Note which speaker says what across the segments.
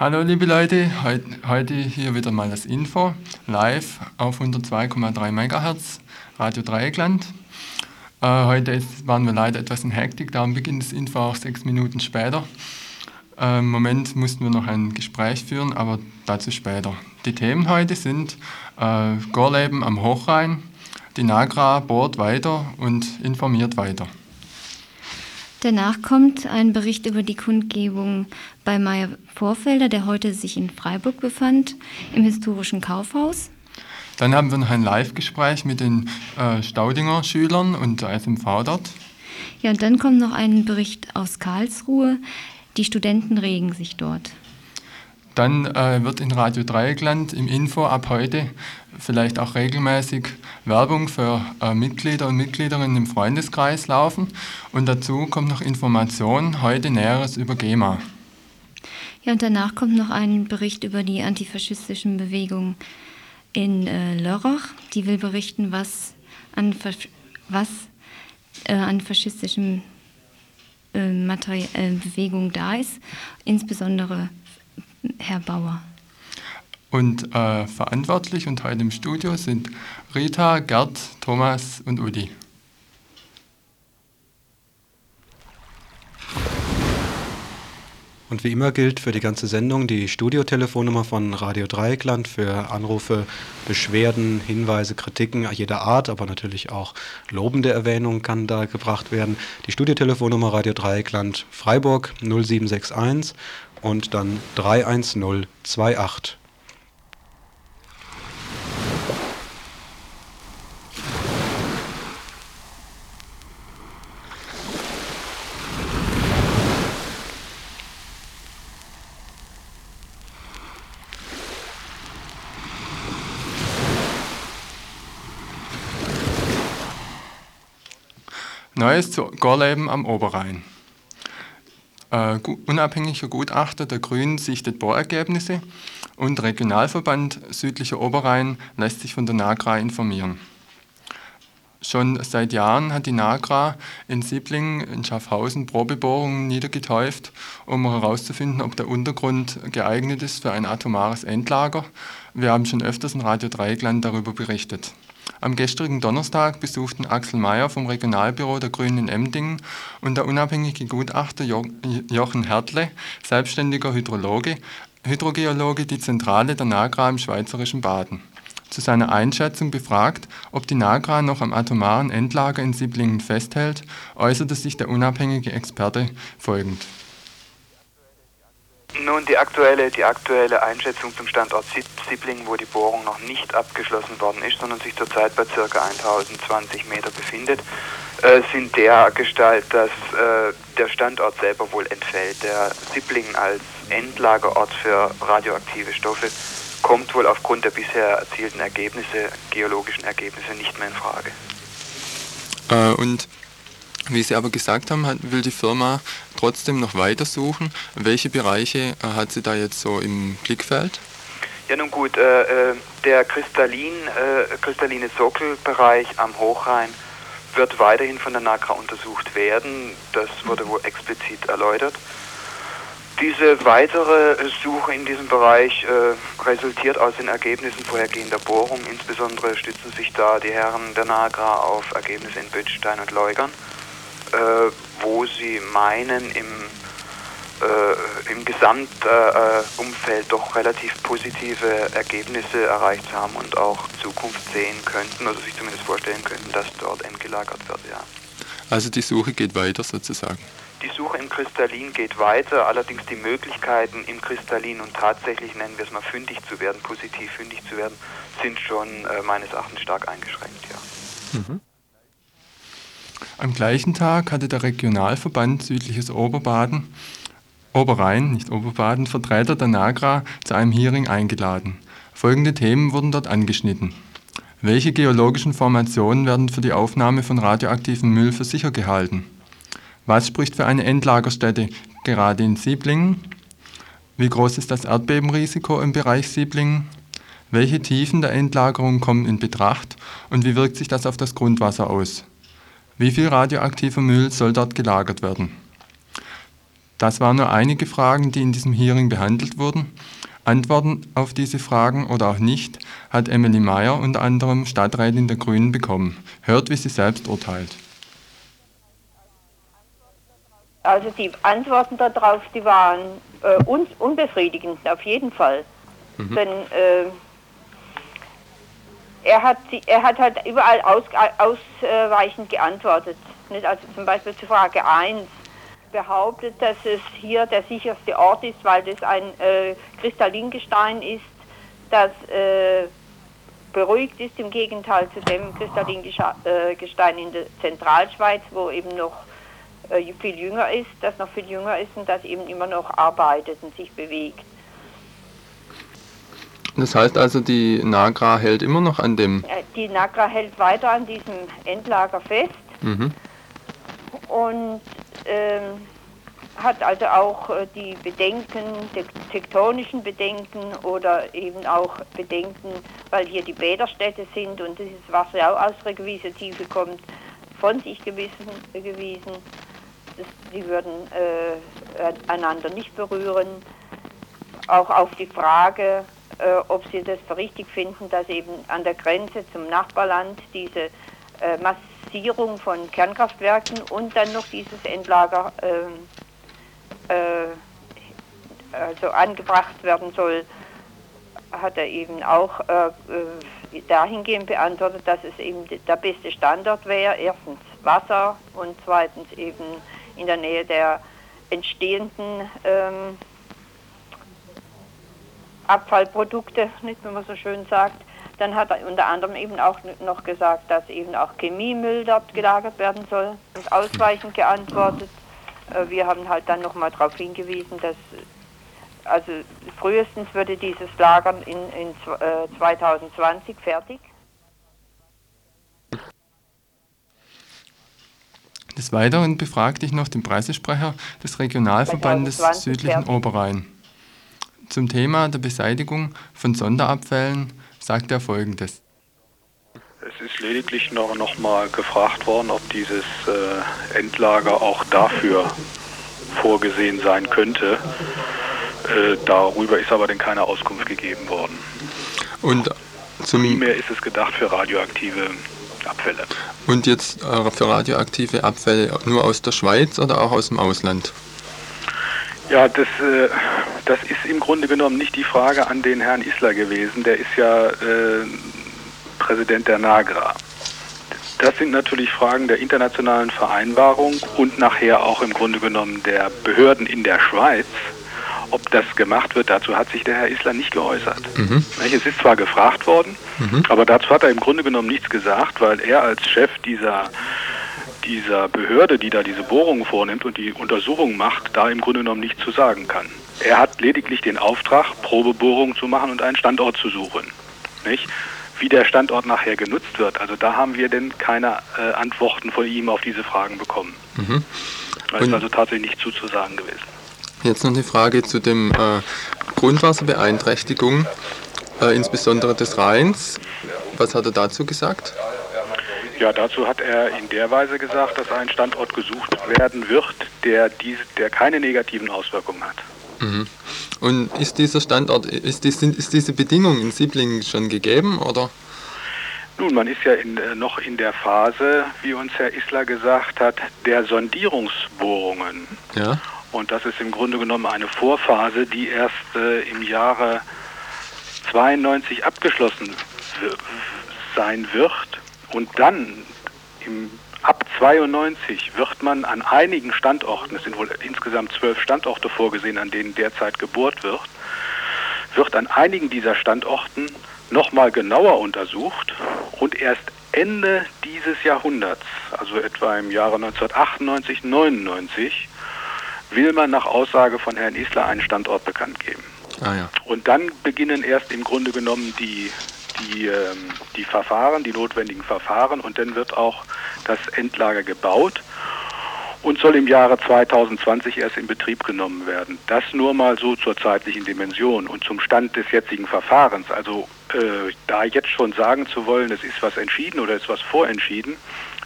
Speaker 1: Hallo liebe Leute, heute hier wieder mal das Info, live auf 102,3 MHz, Radio Dreieckland. Äh, heute ist, waren wir leider etwas in Hektik, darum beginnt das Info auch sechs Minuten später. Äh, Im Moment mussten wir noch ein Gespräch führen, aber dazu später. Die Themen heute sind äh, Gorleben am Hochrhein, die Nagra bohrt weiter und informiert weiter.
Speaker 2: Danach kommt ein Bericht über die Kundgebung bei Meyer Vorfelder, der heute sich in Freiburg befand, im historischen Kaufhaus.
Speaker 1: Dann haben wir noch ein Live-Gespräch mit den äh, Staudinger Schülern und der SMV dort.
Speaker 2: Ja, und dann kommt noch ein Bericht aus Karlsruhe. Die Studenten regen sich dort.
Speaker 1: Dann äh, wird in Radio Dreieckland im Info ab heute vielleicht auch regelmäßig Werbung für äh, Mitglieder und Mitgliederinnen im Freundeskreis laufen. Und dazu kommt noch Information, heute Näheres über GEMA.
Speaker 2: Ja, und danach kommt noch ein Bericht über die antifaschistischen Bewegungen in äh, Lörrach. Die will berichten, was an, was, äh, an faschistischen äh, äh, Bewegungen da ist, insbesondere Herr Bauer.
Speaker 1: Und äh, verantwortlich und heute im Studio sind Rita, Gerd, Thomas und Udi.
Speaker 3: Und wie immer gilt für die ganze Sendung die Studiotelefonnummer von Radio Dreieckland für Anrufe, Beschwerden, Hinweise, Kritiken jeder Art, aber natürlich auch lobende Erwähnungen kann da gebracht werden. Die Studiotelefonnummer Radio Dreieckland Freiburg 0761 und dann 31028.
Speaker 1: Neues zu Gorleben am Oberrhein. Äh, unabhängiger Gutachter der Grünen sichtet Bohrergebnisse und Regionalverband Südlicher Oberrhein lässt sich von der NAGRA informieren. Schon seit Jahren hat die NAGRA in Sieblingen, in Schaffhausen Probebohrungen niedergetäuft, um herauszufinden, ob der Untergrund geeignet ist für ein atomares Endlager. Wir haben schon öfters in Radio Dreieckland darüber berichtet. Am gestrigen Donnerstag besuchten Axel Mayer vom Regionalbüro der Grünen in Emdingen und der unabhängige Gutachter Jochen Hertle, selbstständiger Hydrologe, Hydrogeologe, die Zentrale der NAGRA im schweizerischen Baden. Zu seiner Einschätzung befragt, ob die NAGRA noch am atomaren Endlager in Siblingen festhält, äußerte sich der unabhängige Experte folgend.
Speaker 4: Nun, die aktuelle, die aktuelle Einschätzung zum Standort Siblingen, wo die Bohrung noch nicht abgeschlossen worden ist, sondern sich zurzeit bei ca. 1020 Meter befindet, äh, sind der Gestalt, dass äh, der Standort selber wohl entfällt. Der Siblingen als Endlagerort für radioaktive Stoffe kommt wohl aufgrund der bisher erzielten Ergebnisse, geologischen Ergebnisse, nicht mehr in Frage.
Speaker 1: Äh, und wie Sie aber gesagt haben, will die Firma trotzdem noch weiter suchen. Welche Bereiche äh, hat sie da jetzt so im Blickfeld?
Speaker 4: Ja nun gut, äh, äh, der Kristallin, äh, kristalline Sockelbereich am Hochrhein wird weiterhin von der NAGRA untersucht werden. Das wurde wohl explizit erläutert. Diese weitere Suche in diesem Bereich äh, resultiert aus den Ergebnissen vorhergehender Bohrungen. Insbesondere stützen sich da die Herren der NAGRA auf Ergebnisse in Böttstein und Leugern äh, wo sie meinen, im, äh, im Gesamtumfeld doch relativ positive Ergebnisse erreicht zu haben und auch Zukunft sehen könnten, also sich zumindest vorstellen könnten, dass dort entgelagert wird, ja.
Speaker 1: Also die Suche geht weiter sozusagen.
Speaker 4: Die Suche im Kristallin geht weiter, allerdings die Möglichkeiten im Kristallin und tatsächlich nennen wir es mal fündig zu werden, positiv fündig zu werden, sind schon äh, meines Erachtens stark eingeschränkt, ja. Mhm.
Speaker 1: Am gleichen Tag hatte der Regionalverband Südliches Oberbaden, Oberrhein, nicht Oberbaden, Vertreter der NAGRA zu einem Hearing eingeladen. Folgende Themen wurden dort angeschnitten. Welche geologischen Formationen werden für die Aufnahme von radioaktivem Müll für sicher gehalten? Was spricht für eine Endlagerstätte gerade in Sieblingen? Wie groß ist das Erdbebenrisiko im Bereich Sieblingen? Welche Tiefen der Endlagerung kommen in Betracht und wie wirkt sich das auf das Grundwasser aus? Wie viel radioaktiver Müll soll dort gelagert werden? Das waren nur einige Fragen, die in diesem Hearing behandelt wurden. Antworten auf diese Fragen oder auch nicht hat Emily Meyer, unter anderem Stadträtin der Grünen, bekommen. Hört, wie sie selbst urteilt.
Speaker 5: Also die Antworten darauf, die waren äh, un unbefriedigend, auf jeden Fall. Mhm. Denn äh, er, hat, er hat halt überall aus, ausweichend geantwortet. Nicht? Also zum Beispiel zu Frage 1 behauptet, dass es hier der sicherste Ort ist, weil das ein äh, Kristallingestein ist, das äh, beruhigt ist, im Gegenteil zu dem Kristallingestein in der Zentralschweiz, wo eben noch äh, viel jünger ist, das noch viel jünger ist und das eben immer noch arbeitet und sich bewegt.
Speaker 1: Das heißt also, die Nagra hält immer noch an dem...
Speaker 5: Äh, die Nagra hält weiter an diesem Endlager fest. Mhm. Und ähm, hat also auch äh, die Bedenken, die tektonischen Bedenken oder eben auch Bedenken, weil hier die Bäderstädte sind und dieses Wasser auch aus der gewissen Tiefe kommt, von sich gewissen, gewiesen. Das, die würden äh, einander nicht berühren. Auch auf die Frage, äh, ob sie das für richtig finden, dass eben an der Grenze zum Nachbarland diese äh, Massierung von Kernkraftwerken und dann noch dieses Endlager äh, äh, also angebracht werden soll, hat er eben auch äh, äh, dahingehend beantwortet, dass es eben der beste Standort wäre. Erstens Wasser und zweitens eben in der Nähe der entstehenden ähm, Abfallprodukte, nicht, wenn man so schön sagt. Dann hat er unter anderem eben auch noch gesagt, dass eben auch Chemiemüll dort gelagert werden soll und ausweichend geantwortet. Äh, wir haben halt dann nochmal darauf hingewiesen, dass also frühestens würde dieses Lagern in, in 2020 äh, fertig.
Speaker 1: Des Weiteren befragte ich noch den Pressesprecher des Regionalverbandes Südlichen. Oberrhein. Zum Thema der Beseitigung von Sonderabfällen sagt er Folgendes.
Speaker 6: Es ist lediglich noch, noch mal gefragt worden, ob dieses äh, Endlager auch dafür vorgesehen sein könnte. Äh, darüber ist aber denn keine Auskunft gegeben worden.
Speaker 1: Und zum
Speaker 6: Primär ist es gedacht für radioaktive Abfälle.
Speaker 1: Und jetzt äh, für radioaktive Abfälle nur aus der Schweiz oder auch aus dem Ausland?
Speaker 6: Ja, das, äh, das ist im Grunde genommen nicht die Frage an den Herrn Isler gewesen. Der ist ja äh, Präsident der NAGRA. Das sind natürlich Fragen der internationalen Vereinbarung und nachher auch im Grunde genommen der Behörden in der Schweiz. Ob das gemacht wird, dazu hat sich der Herr Isler nicht geäußert. Mhm. Es ist zwar gefragt worden, mhm. aber dazu hat er im Grunde genommen nichts gesagt, weil er als Chef dieser dieser Behörde, die da diese Bohrungen vornimmt und die Untersuchungen macht, da im Grunde genommen nichts zu sagen kann. Er hat lediglich den Auftrag, Probebohrungen zu machen und einen Standort zu suchen. Nicht? Wie der Standort nachher genutzt wird, also da haben wir denn keine äh, Antworten von ihm auf diese Fragen bekommen. Mhm. Da ist also tatsächlich nichts zuzusagen gewesen.
Speaker 1: Jetzt noch eine Frage zu dem äh, Grundwasserbeeinträchtigung, äh, insbesondere des Rheins. Was hat er dazu gesagt?
Speaker 6: Ja, dazu hat er in der Weise gesagt, dass ein Standort gesucht werden wird, der, dies, der keine negativen Auswirkungen hat.
Speaker 1: Mhm. Und ist dieser Standort, ist, die, ist diese Bedingung in Sieblingen schon gegeben oder?
Speaker 6: Nun, man ist ja in, äh, noch in der Phase, wie uns Herr Isler gesagt hat, der Sondierungsbohrungen. Ja. Und das ist im Grunde genommen eine Vorphase, die erst äh, im Jahre 92 abgeschlossen sein wird. Und dann im, ab 92 wird man an einigen Standorten, es sind wohl insgesamt zwölf Standorte vorgesehen, an denen derzeit gebohrt wird, wird an einigen dieser Standorten nochmal genauer untersucht und erst Ende dieses Jahrhunderts, also etwa im Jahre 1998, 99, will man nach Aussage von Herrn Isler einen Standort bekannt geben.
Speaker 1: Ah, ja.
Speaker 6: Und dann beginnen erst im Grunde genommen die, die, ähm, die Verfahren, die notwendigen Verfahren und dann wird auch das Endlager gebaut und soll im Jahre 2020 erst in Betrieb genommen werden. Das nur mal so zur zeitlichen Dimension und zum Stand des jetzigen Verfahrens. Also äh, da jetzt schon sagen zu wollen, es ist was entschieden oder es ist was vorentschieden,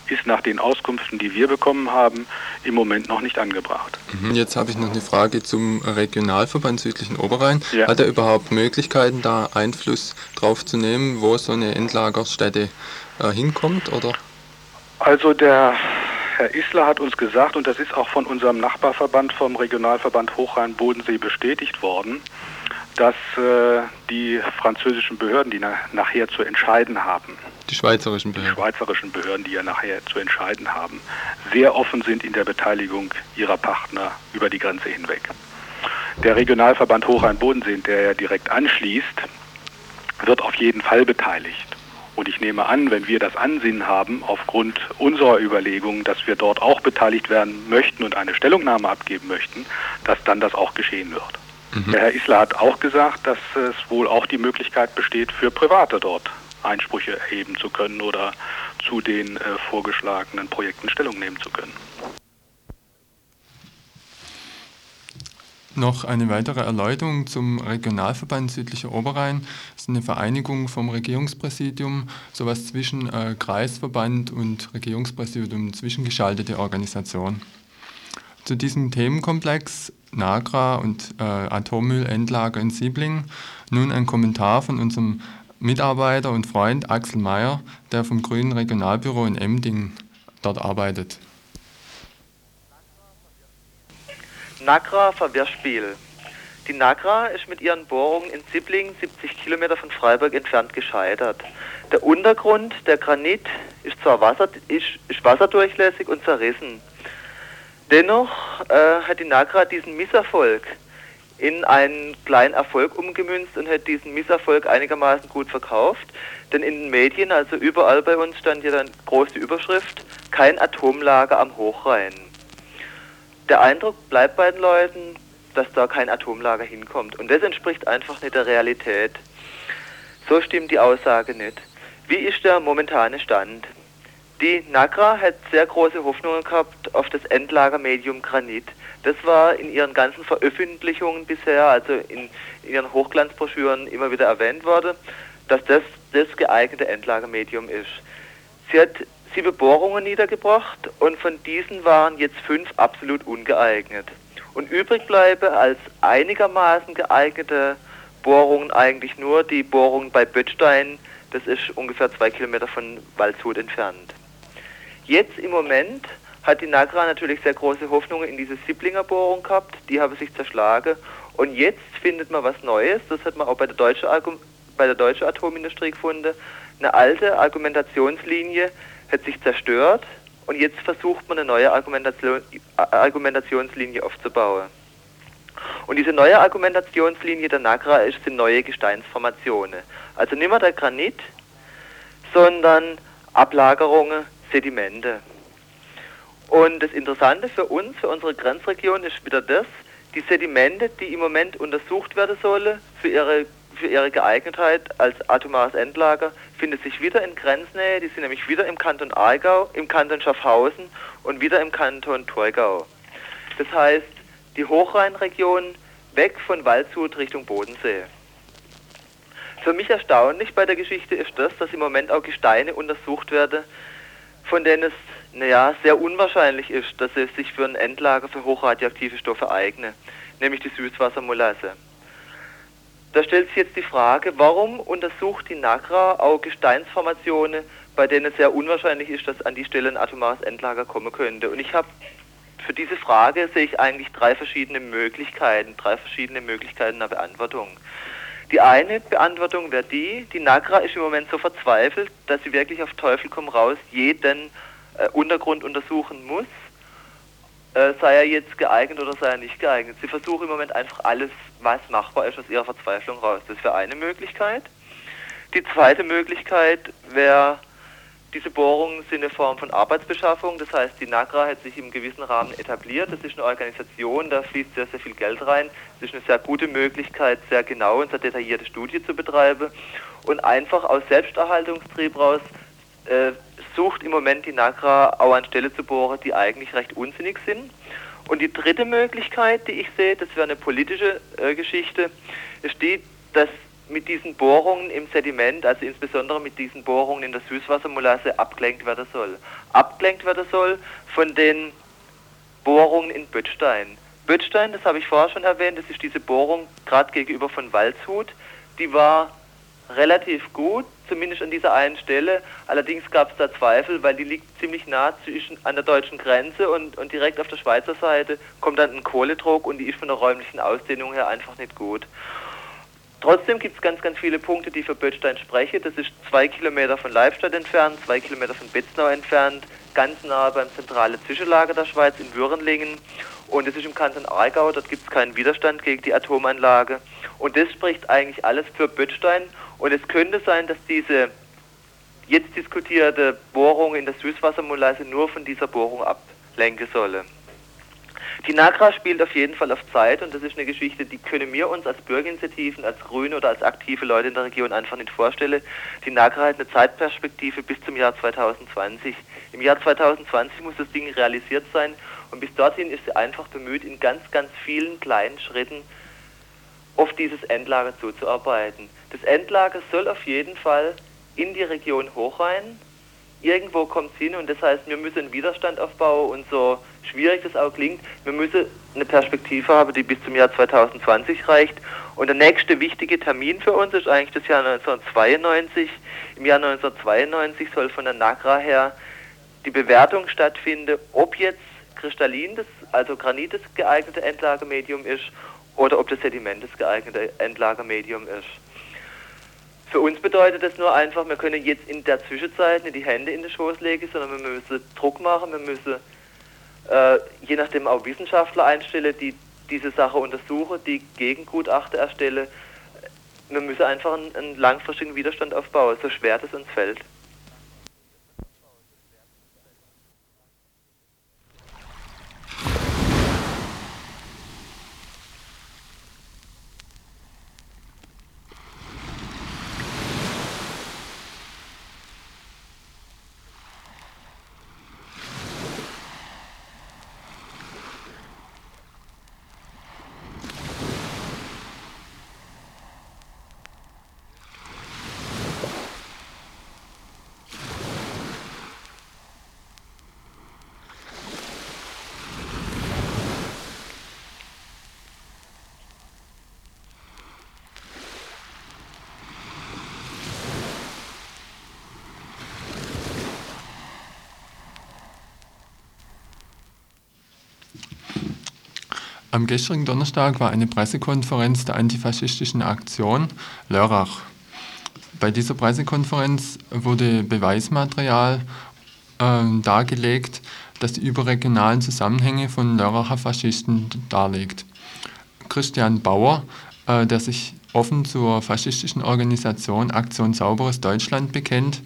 Speaker 6: ist nach den Auskünften, die wir bekommen haben, im Moment noch nicht angebracht.
Speaker 1: Mhm, jetzt habe ich noch eine Frage zum Regionalverband Südlichen Oberrhein.
Speaker 6: Ja.
Speaker 1: Hat er überhaupt Möglichkeiten, da Einfluss drauf zu nehmen, wo so eine Endlagerstätte äh, hinkommt? Oder?
Speaker 6: Also der Herr Isler hat uns gesagt, und das ist auch von unserem Nachbarverband, vom Regionalverband Hochrhein-Bodensee bestätigt worden, dass äh, die französischen Behörden, die na nachher zu entscheiden haben,
Speaker 1: Die schweizerischen
Speaker 6: die
Speaker 1: Behörden.
Speaker 6: schweizerischen Behörden, die ja nachher zu entscheiden haben, sehr offen sind in der Beteiligung ihrer Partner über die Grenze hinweg. Der Regionalverband Hochrhein-Bodensee, der ja direkt anschließt, wird auf jeden Fall beteiligt. Und ich nehme an, wenn wir das Ansinnen haben, aufgrund unserer Überlegungen, dass wir dort auch beteiligt werden möchten und eine Stellungnahme abgeben möchten, dass dann das auch geschehen wird. Der Herr Isler hat auch gesagt, dass es wohl auch die Möglichkeit besteht, für Private dort Einsprüche erheben zu können oder zu den äh, vorgeschlagenen Projekten Stellung nehmen zu können.
Speaker 1: Noch eine weitere Erläuterung zum Regionalverband Südlicher Oberrhein. Das ist eine Vereinigung vom Regierungspräsidium, sowas zwischen äh, Kreisverband und Regierungspräsidium, zwischengeschaltete Organisation. Zu diesem Themenkomplex Nagra und äh, Atommüllendlager in Siebling nun ein Kommentar von unserem Mitarbeiter und Freund Axel Mayer, der vom Grünen Regionalbüro in Emding dort arbeitet.
Speaker 7: Nagra Verwehrspiel. Die Nagra ist mit ihren Bohrungen in Sibbling 70 Kilometer von Freiburg entfernt gescheitert. Der Untergrund, der Granit, ist zwar wasser, ist, ist wasserdurchlässig und zerrissen. Dennoch äh, hat die Nagra diesen Misserfolg in einen kleinen Erfolg umgemünzt und hat diesen Misserfolg einigermaßen gut verkauft. Denn in den Medien, also überall bei uns, stand ja dann große Überschrift, kein Atomlager am Hochrhein der Eindruck bleibt bei den Leuten, dass da kein Atomlager hinkommt. Und das entspricht einfach nicht der Realität. So stimmt die Aussage nicht. Wie ist der momentane Stand? Die NAGRA hat sehr große Hoffnungen gehabt auf das Endlagermedium Granit. Das war in ihren ganzen Veröffentlichungen bisher, also in, in ihren Hochglanzbroschüren immer wieder erwähnt worden, dass das das geeignete Endlagermedium ist. Sie hat sieben Bohrungen niedergebracht und von diesen waren jetzt fünf absolut ungeeignet. Und übrig bleibe als einigermaßen geeignete Bohrungen eigentlich nur die Bohrung bei Böttstein, das ist ungefähr zwei Kilometer von Waldshut entfernt. Jetzt im Moment hat die Nagra natürlich sehr große Hoffnungen in diese Sibblinger Bohrung gehabt, die habe sich zerschlagen und jetzt findet man was Neues, das hat man auch bei der deutschen, bei der deutschen Atomindustrie gefunden, eine alte Argumentationslinie, hat sich zerstört und jetzt versucht man eine neue Argumentation, Argumentationslinie aufzubauen. Und diese neue Argumentationslinie der Nagra ist, sind neue Gesteinsformationen. Also nicht mehr der Granit, sondern Ablagerungen, Sedimente. Und das Interessante für uns, für unsere Grenzregion, ist wieder das, die Sedimente, die im Moment untersucht werden sollen für ihre für ihre Geeignetheit als atomares Endlager findet sich wieder in Grenznähe. Die sind nämlich wieder im Kanton Aargau, im Kanton Schaffhausen und wieder im Kanton Torgau. Das heißt, die Hochrheinregion weg von Waldshut Richtung Bodensee. Für mich erstaunlich bei der Geschichte ist das, dass im Moment auch Gesteine untersucht werden, von denen es naja, sehr unwahrscheinlich ist, dass sie sich für ein Endlager für hochradioaktive Stoffe eignen, nämlich die Süßwassermolasse. Da stellt sich jetzt die Frage, warum untersucht die NAGRA auch Gesteinsformationen, bei denen es sehr unwahrscheinlich ist, dass an die Stelle ein atomares Endlager kommen könnte. Und ich habe für diese Frage sehe ich eigentlich drei verschiedene Möglichkeiten, drei verschiedene Möglichkeiten der Beantwortung. Die eine Beantwortung wäre die, die NAGRA ist im Moment so verzweifelt, dass sie wirklich auf Teufel komm raus jeden äh, Untergrund untersuchen muss, äh, sei er jetzt geeignet oder sei er nicht geeignet. Sie versuchen im Moment einfach alles, was machbar ist, aus ihrer Verzweiflung raus. Das wäre eine Möglichkeit. Die zweite Möglichkeit wäre Diese Bohrungen sind eine Form von Arbeitsbeschaffung, das heißt, die NAGRA hat sich im gewissen Rahmen etabliert. Das ist eine Organisation, da fließt sehr, sehr viel Geld rein. Das ist eine sehr gute Möglichkeit, sehr genau und sehr detaillierte Studie zu betreiben. Und einfach aus Selbsterhaltungstrieb raus äh, sucht im Moment die NAGRA auch an Stelle zu bohren, die eigentlich recht unsinnig sind. Und die dritte Möglichkeit, die ich sehe, das wäre eine politische äh, Geschichte, ist die, dass mit diesen Bohrungen im Sediment, also insbesondere mit diesen Bohrungen in der Süßwassermolasse, abgelenkt werden soll. Abgelenkt werden soll von den Bohrungen in Böttstein. Böttstein, das habe ich vorher schon erwähnt, das ist diese Bohrung gerade gegenüber von Waldshut. Die war relativ gut, zumindest an dieser einen Stelle. Allerdings gab es da Zweifel, weil die liegt ziemlich nah zwischen, an der deutschen Grenze und, und direkt auf der Schweizer Seite kommt dann ein Kohledruck und die ist von der räumlichen Ausdehnung her einfach nicht gut. Trotzdem gibt es ganz, ganz viele Punkte, die für Böttstein sprechen. Das ist zwei Kilometer von Leibstadt entfernt, zwei Kilometer von Betznau entfernt, ganz nah beim zentralen Zwischenlager der Schweiz in Würenlingen. Und das ist im Kanton Aargau, dort gibt es keinen Widerstand gegen die Atomanlage. Und das spricht eigentlich alles für Böttstein. Und es könnte sein, dass diese jetzt diskutierte Bohrung in der Süßwassermolasse nur von dieser Bohrung ablenken solle. Die NAGRA spielt auf jeden Fall auf Zeit und das ist eine Geschichte, die können wir uns als Bürgerinitiativen, als Grüne oder als aktive Leute in der Region einfach nicht vorstellen. Die NAGRA hat eine Zeitperspektive bis zum Jahr 2020. Im Jahr 2020 muss das Ding realisiert sein und bis dorthin ist sie einfach bemüht, in ganz, ganz vielen kleinen Schritten auf dieses Endlager zuzuarbeiten. Das Endlager soll auf jeden Fall in die Region Hochrhein irgendwo kommt es hin und das heißt, wir müssen einen Widerstand aufbauen und so schwierig das auch klingt, wir müssen eine Perspektive haben, die bis zum Jahr 2020 reicht. Und der nächste wichtige Termin für uns ist eigentlich das Jahr 1992. Im Jahr 1992 soll von der NAGRA her die Bewertung stattfinden, ob jetzt Kristallin, das, also Granit das geeignete Endlagermedium ist oder ob das Sediment das geeignete Endlagermedium ist. Für uns bedeutet das nur einfach, wir können jetzt in der Zwischenzeit nicht die Hände in den Schoß legen, sondern wir müssen Druck machen, wir müssen äh, je nachdem auch Wissenschaftler einstellen, die diese Sache untersuchen, die Gegengutachten erstellen. Wir müssen einfach einen, einen langfristigen Widerstand aufbauen, so schwer das uns fällt.
Speaker 1: Am gestrigen Donnerstag war eine Pressekonferenz der antifaschistischen Aktion Lörrach. Bei dieser Pressekonferenz wurde Beweismaterial äh, dargelegt, das die überregionalen Zusammenhänge von Lörracher Faschisten darlegt. Christian Bauer, äh, der sich offen zur faschistischen Organisation Aktion Sauberes Deutschland bekennt,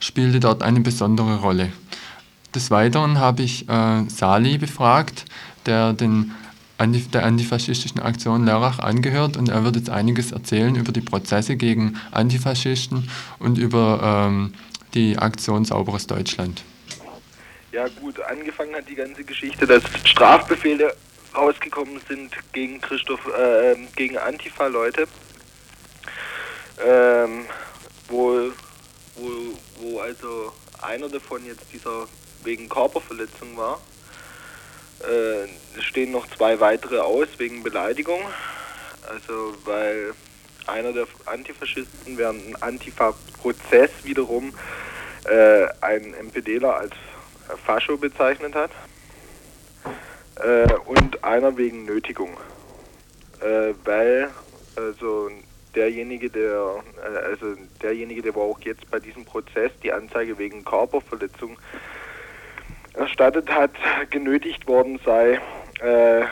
Speaker 1: spielte dort eine besondere Rolle. Des Weiteren habe ich äh, Sali befragt, der den der antifaschistischen Aktion Lörrach angehört und er wird jetzt einiges erzählen über die Prozesse gegen Antifaschisten und über ähm, die Aktion Sauberes Deutschland.
Speaker 8: Ja gut, angefangen hat die ganze Geschichte, dass Strafbefehle rausgekommen sind gegen Christoph, äh, gegen Antifa-Leute, ähm, wo, wo, wo also einer davon jetzt dieser wegen Körperverletzung war es stehen noch zwei weitere aus wegen Beleidigung. Also weil einer der Antifaschisten während einem Antifa-Prozess wiederum äh, einen MPDler als Fascho bezeichnet hat. Äh, und einer wegen Nötigung. Äh, weil also derjenige, der äh, also derjenige, der auch jetzt bei diesem Prozess die Anzeige wegen Körperverletzung erstattet hat, genötigt worden sei, äh,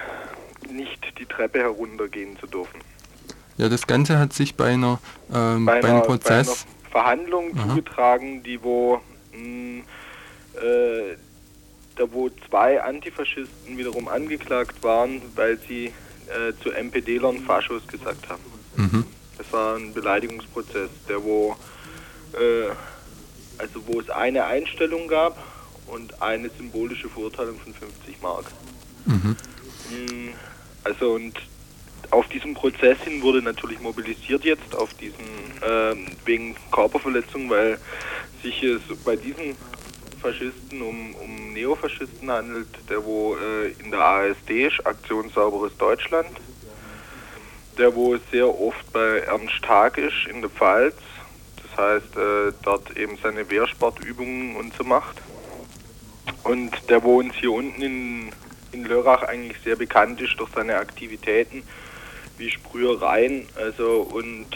Speaker 8: nicht die Treppe heruntergehen zu dürfen.
Speaker 1: Ja, das Ganze hat sich bei einer, ähm, bei, einer, bei einem Prozess
Speaker 8: bei einer Verhandlung Aha. zugetragen, die wo mh, äh, da wo zwei Antifaschisten wiederum angeklagt waren, weil sie äh, zu MPD-Lern Faschos gesagt haben.
Speaker 1: Mhm.
Speaker 8: Das war ein Beleidigungsprozess, der wo äh, also wo es eine Einstellung gab und eine symbolische Verurteilung von 50 Mark.
Speaker 1: Mhm.
Speaker 8: Mm, Also und auf diesem Prozess hin wurde natürlich mobilisiert jetzt auf diesen ähm, wegen Körperverletzung, weil sich es bei diesen Faschisten um, um Neofaschisten handelt, der wo äh, in der ASD ist, Aktion Sauberes Deutschland, der wo sehr oft bei Ernst Haag ist in der Pfalz, das heißt äh, dort eben seine Wehrsportübungen und so macht und der wo uns hier unten in, in Lörrach eigentlich sehr bekannt ist durch seine Aktivitäten wie Sprühereien also und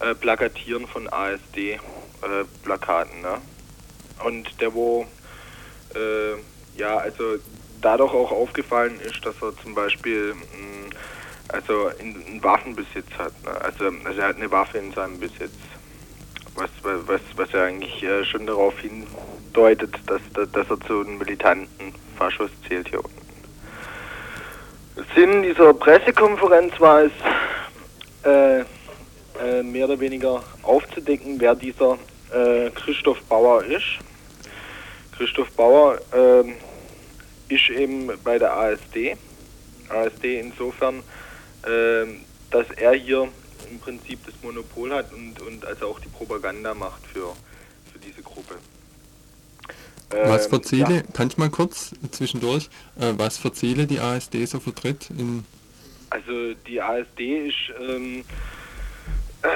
Speaker 8: äh, Plakatieren von ASD-Plakaten. ne? Und der wo äh, ja also dadurch auch aufgefallen ist, dass er zum Beispiel mh, also in, einen Waffenbesitz hat. Ne? Also, also er hat eine Waffe in seinem Besitz. Was, was, was ja eigentlich äh, schon darauf hindeutet, dass, dass er zu einem militanten Faschos zählt hier unten. Sinn dieser Pressekonferenz war es, äh, äh, mehr oder weniger aufzudecken, wer dieser äh, Christoph Bauer ist. Christoph Bauer ähm, ist eben bei der ASD. ASD insofern, ähm, dass er hier im Prinzip das Monopol hat und, und also auch die Propaganda macht für, für diese Gruppe.
Speaker 1: Was für
Speaker 8: Ähm,
Speaker 1: Ziele,
Speaker 8: ja.
Speaker 1: kannst du mal kurz zwischendurch, äh, was für Ziele die ASD so vertritt? In,
Speaker 8: Also die ASD ist ähm, äh,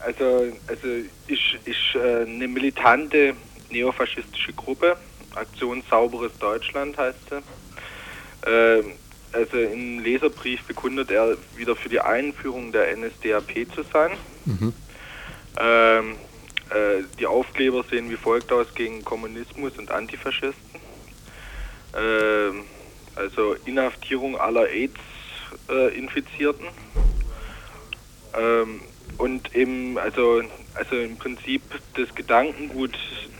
Speaker 8: also also ist, ist äh, eine militante neofaschistische Gruppe. Aktion Sauberes Deutschland heißt sie. Ähm, also im Leserbrief bekundet er wieder für die Einführung der NSDAP zu sein.
Speaker 1: mhm.
Speaker 8: Ähm, äh, die Aufkleber sehen wie folgt aus gegen Kommunismus und Antifaschisten. Ähm, also Inhaftierung aller AIDS-Infizierten. ähm, und eben, also, also im Prinzip das Gedankengut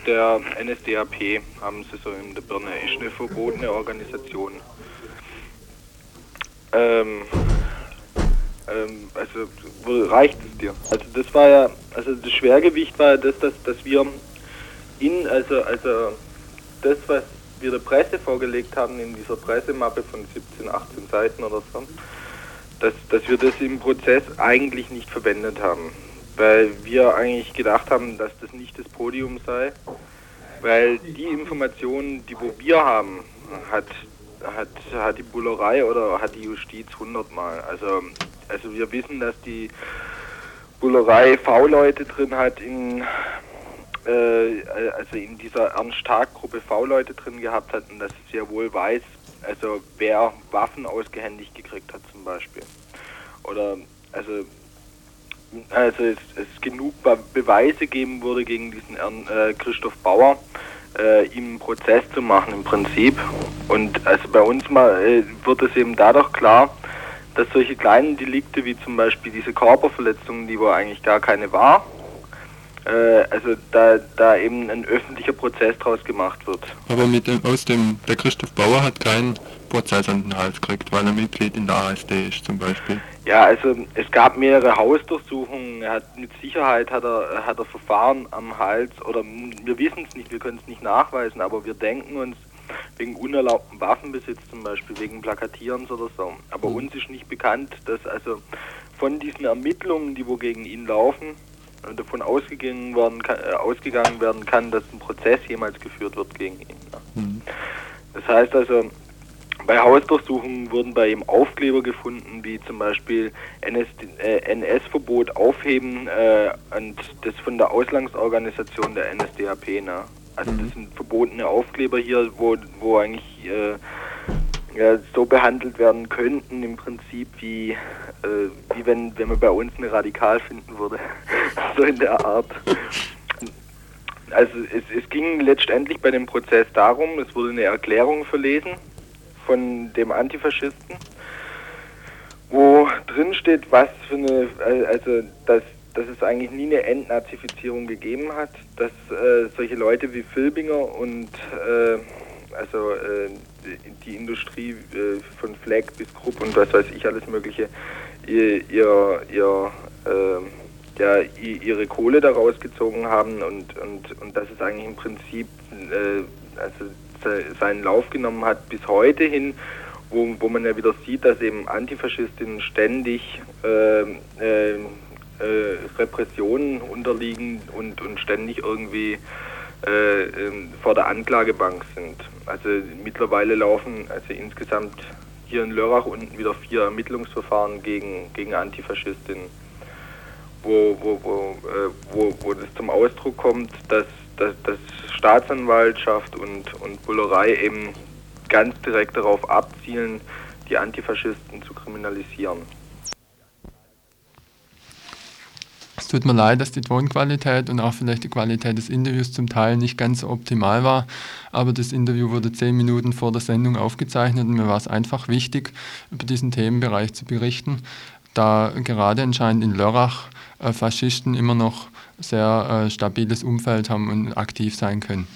Speaker 8: der NSDAP haben sie so in der Birne. Ist eine verbotene Organisation. Ähm, ähm, also wo reicht es dir? Also das war ja, also das Schwergewicht war ja das, dass, dass wir in, also, also das, was wir der Presse vorgelegt haben in dieser Pressemappe von 17, 18 Seiten oder so, dass, dass wir das im Prozess eigentlich nicht verwendet haben. Weil wir eigentlich gedacht haben, dass das nicht das Podium sei, weil die Informationen, die wo wir haben, hat, hat, hat die Bullerei oder hat die Justiz hundertmal. Also, also wir wissen, dass die Bullerei V-Leute drin hat in äh, also in dieser Ernst-Tag-Gruppe V-Leute drin gehabt hat und dass es sehr wohl weiß, also wer Waffen ausgehändigt gekriegt hat zum Beispiel. Oder also also es, es genug Be Beweise geben würde gegen diesen äh, Christoph Bauer, äh, ihm einen Prozess zu machen im Prinzip. Und also bei uns mal äh, wird es eben dadurch klar, dass solche kleinen Delikte wie zum Beispiel diese Körperverletzungen, die wo eigentlich gar keine war, also da, da eben ein öffentlicher Prozess draus gemacht wird.
Speaker 1: Aber mit dem, aus dem, der Christoph Bauer hat keinen Prozess an den Hals gekriegt, weil er Mitglied in der ASD ist zum Beispiel.
Speaker 8: Ja, also es gab mehrere Hausdurchsuchungen. Er hat mit Sicherheit hat er hat er Verfahren am Hals oder wir wissen es nicht, wir können es nicht nachweisen, aber wir denken uns wegen unerlaubten Waffenbesitz zum Beispiel, wegen Plakatierens oder so. Aber uns ist nicht bekannt, dass also von diesen Ermittlungen, die wo gegen ihn laufen, äh, davon ausgegangen werden, kann, äh, ausgegangen werden kann, dass ein Prozess jemals geführt wird gegen ihn. Ne?
Speaker 1: Mhm.
Speaker 8: Das heißt also, bei Hausdurchsuchungen wurden bei ihm Aufkleber gefunden, wie zum Beispiel NS, äh, NS-Verbot aufheben äh, und das von der Auslandsorganisation der NSDAP. Ne? Also das sind verbotene Aufkleber hier, wo, wo eigentlich äh, ja, so behandelt werden könnten im Prinzip wie, äh, wie wenn, wenn man bei uns eine Radikal finden würde. so in der Art. Also es, es ging letztendlich bei dem Prozess darum, es wurde eine Erklärung verlesen von dem Antifaschisten, wo drin steht, was für eine, äh, also dass dass es eigentlich nie eine Entnazifizierung gegeben hat, dass äh, solche Leute wie Filbinger und äh, also äh, die Industrie äh, von Fleck bis Krupp und was weiß ich alles Mögliche ihr, ihr, ihr äh, ja, ihre Kohle daraus gezogen haben und, und, und dass es eigentlich im Prinzip äh, also seinen Lauf genommen hat bis heute hin, wo, wo man ja wieder sieht, dass eben Antifaschistinnen ständig äh, äh, äh, Repressionen unterliegen und, und ständig irgendwie äh, ähm, vor der Anklagebank sind. Also mittlerweile laufen also insgesamt hier in Lörrach unten wieder vier Ermittlungsverfahren gegen, gegen Antifaschistinnen, wo, wo, wo, äh, wo, wo das zum Ausdruck kommt, dass, dass, dass Staatsanwaltschaft und, und Bullerei eben ganz direkt darauf abzielen, die Antifaschisten zu kriminalisieren.
Speaker 1: Es tut mir leid, dass die Tonqualität und auch vielleicht die Qualität des Interviews zum Teil nicht ganz so optimal war, aber das Interview wurde zehn Minuten vor der Sendung aufgezeichnet und mir war es einfach wichtig, über diesen Themenbereich zu berichten, da gerade anscheinend in Lörrach äh, Faschisten immer noch sehr äh, stabiles Umfeld haben und aktiv sein können.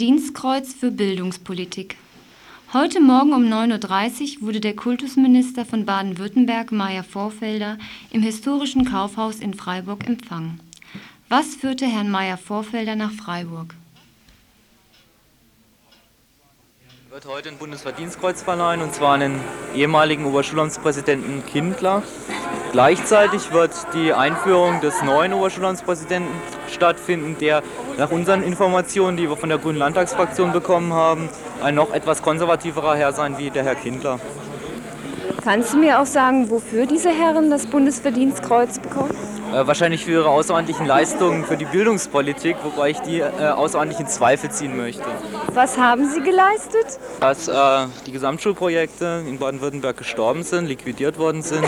Speaker 2: Bundesverdienstkreuz für Bildungspolitik. Heute Morgen um 9.30 Uhr wurde der Kultusminister von Baden-Württemberg, Meier Vorfelder, im historischen Kaufhaus in Freiburg empfangen. Was führte Herrn Meier Vorfelder nach Freiburg?
Speaker 9: Wird heute ein Bundesverdienstkreuz verleihen und zwar an den ehemaligen Oberschulamtspräsidenten Kindler. Gleichzeitig wird die Einführung des neuen Oberschulamtspräsidenten stattfinden, der nach unseren Informationen, die wir von der Grünen Landtagsfraktion bekommen haben, ein noch etwas konservativerer Herr sein wie der Herr Kindler.
Speaker 10: Kannst du mir auch sagen, wofür diese Herren das Bundesverdienstkreuz bekommen?
Speaker 9: Äh, wahrscheinlich für ihre außerordentlichen Leistungen für die Bildungspolitik, wobei ich die äh, außerordentlich in Zweifel ziehen möchte.
Speaker 10: Was haben Sie geleistet?
Speaker 9: Dass äh, die Gesamtschulprojekte in Baden-Württemberg gestorben sind, liquidiert worden sind.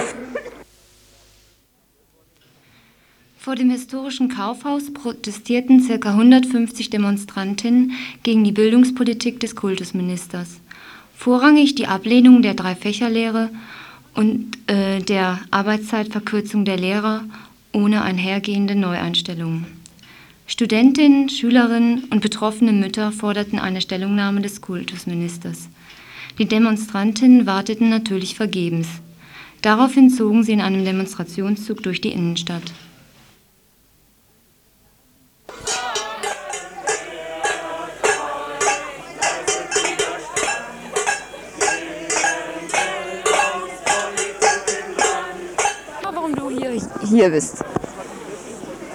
Speaker 2: Vor dem historischen Kaufhaus protestierten ca. 150 Demonstrantinnen gegen die Bildungspolitik des Kultusministers. Vorrangig die Ablehnung der Dreifächerlehre und äh, der Arbeitszeitverkürzung der Lehrer ohne einhergehende Neueinstellungen. Studentinnen, Schülerinnen und betroffene Mütter forderten eine Stellungnahme des Kultusministers. Die Demonstrantinnen warteten natürlich vergebens. Daraufhin zogen sie in einem Demonstrationszug durch die Innenstadt.
Speaker 10: Hier bist?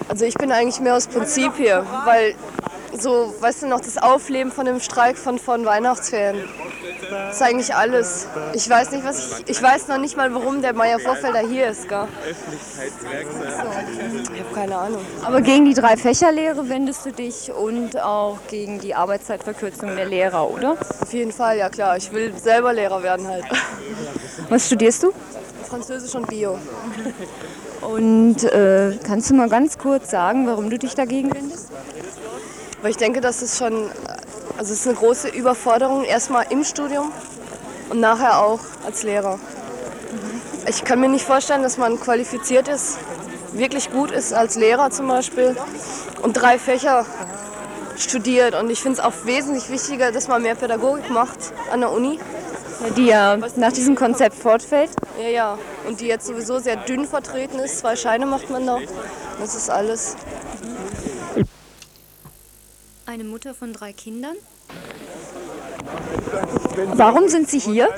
Speaker 10: Also ich bin eigentlich mehr aus Prinzip hier, weil so, weißt du noch, das Aufleben von dem Streik von, von Weihnachtsferien. Das ist eigentlich alles. Ich weiß nicht, was ich. Ich weiß noch nicht mal, warum der Meier Vorfelder hier ist, gell? Ich habe keine Ahnung.
Speaker 11: Aber gegen die Drei-Fächer-Lehre wendest du dich und auch gegen die Arbeitszeitverkürzung der Lehrer, oder?
Speaker 10: Auf jeden Fall, ja klar. Ich will selber Lehrer werden halt.
Speaker 11: Was studierst du?
Speaker 10: Französisch und Bio.
Speaker 11: Und äh, kannst du mal ganz kurz sagen, warum du dich dagegen wendest?
Speaker 10: Weil ich denke, dass es schon, also es ist eine große Überforderung, erstmal im Studium und nachher auch als Lehrer. Ich kann mir nicht vorstellen, dass man qualifiziert ist, wirklich gut ist als Lehrer zum Beispiel und drei Fächer studiert. Und ich finde es auch wesentlich wichtiger, dass man mehr Pädagogik macht an der Uni
Speaker 11: die ja nach diesem Konzept fortfällt.
Speaker 10: Ja, ja. Und die jetzt sowieso sehr dünn vertreten ist. Zwei Scheine macht man noch. Das ist alles.
Speaker 2: Eine Mutter von drei Kindern.
Speaker 11: Warum sind Sie hier?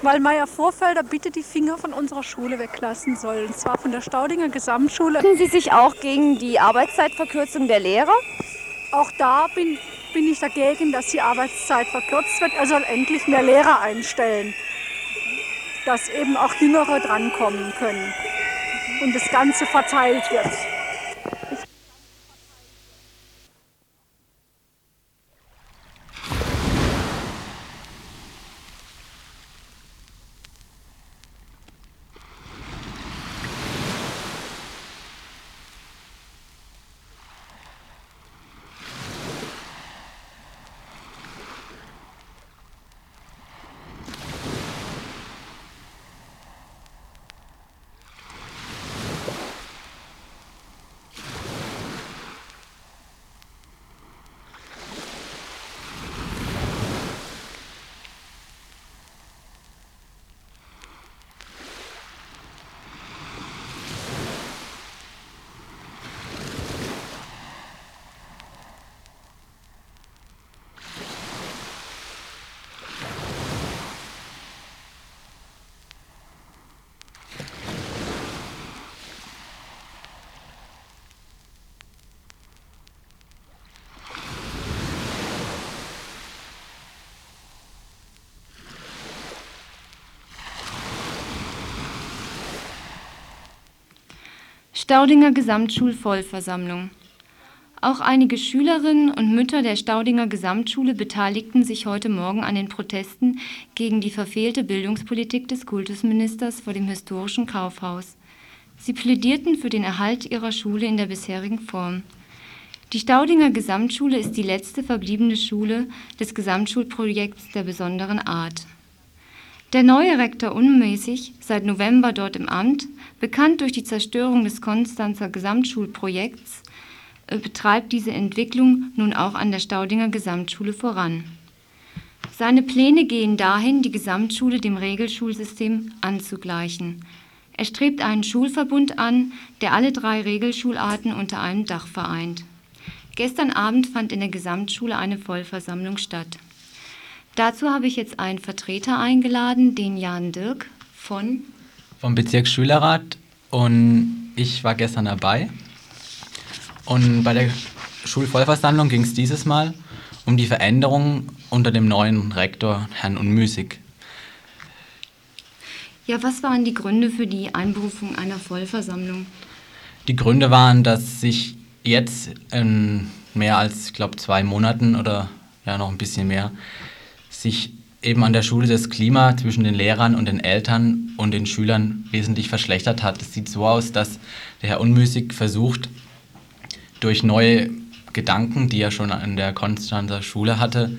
Speaker 12: Weil Meier Vorfelder bitte die Finger von unserer Schule weglassen soll. Und zwar von der Staudinger Gesamtschule.
Speaker 11: Finden Sie sich auch gegen die Arbeitszeitverkürzung der Lehrer?
Speaker 12: Auch da bin bin ich dagegen, dass die Arbeitszeit verkürzt wird. Er soll endlich mehr Lehrer einstellen, dass eben auch Jüngere drankommen können und das Ganze verteilt wird.
Speaker 2: Staudinger Gesamtschulvollversammlung. Auch einige Schülerinnen und Mütter der Staudinger Gesamtschule beteiligten sich heute Morgen an den Protesten gegen die verfehlte Bildungspolitik des Kultusministers vor dem historischen Kaufhaus. Sie plädierten für den Erhalt ihrer Schule in der bisherigen Form. Die Staudinger Gesamtschule ist die letzte verbliebene Schule des Gesamtschulprojekts der besonderen Art. Der neue Rektor unmäßig, seit November dort im Amt, bekannt durch die Zerstörung des Konstanzer Gesamtschulprojekts, äh, betreibt diese Entwicklung nun auch an der Staudinger Gesamtschule voran. Seine Pläne gehen dahin, die Gesamtschule dem Regelschulsystem anzugleichen. Er strebt einen Schulverbund an, der alle drei Regelschularten unter einem Dach vereint. Gestern Abend fand in der Gesamtschule eine Vollversammlung statt. Dazu habe ich jetzt einen Vertreter eingeladen, den Jan Dirk von
Speaker 13: vom Bezirksschülerrat und ich war gestern dabei. Und bei der Schulvollversammlung ging es dieses Mal um die Veränderungen unter dem neuen Rektor, Herrn Unmüßig.
Speaker 2: Ja, was waren die Gründe für die Einberufung einer Vollversammlung?
Speaker 13: Die Gründe waren, dass sich jetzt in mehr als, ich glaube, zwei Monaten oder ja noch ein bisschen mehr, sich eben an der Schule das Klima zwischen den Lehrern und den Eltern und den Schülern wesentlich verschlechtert hat. Es sieht so aus, dass der Herr Unmüßig versucht, durch neue Gedanken, die er schon an der Konstanzer Schule hatte,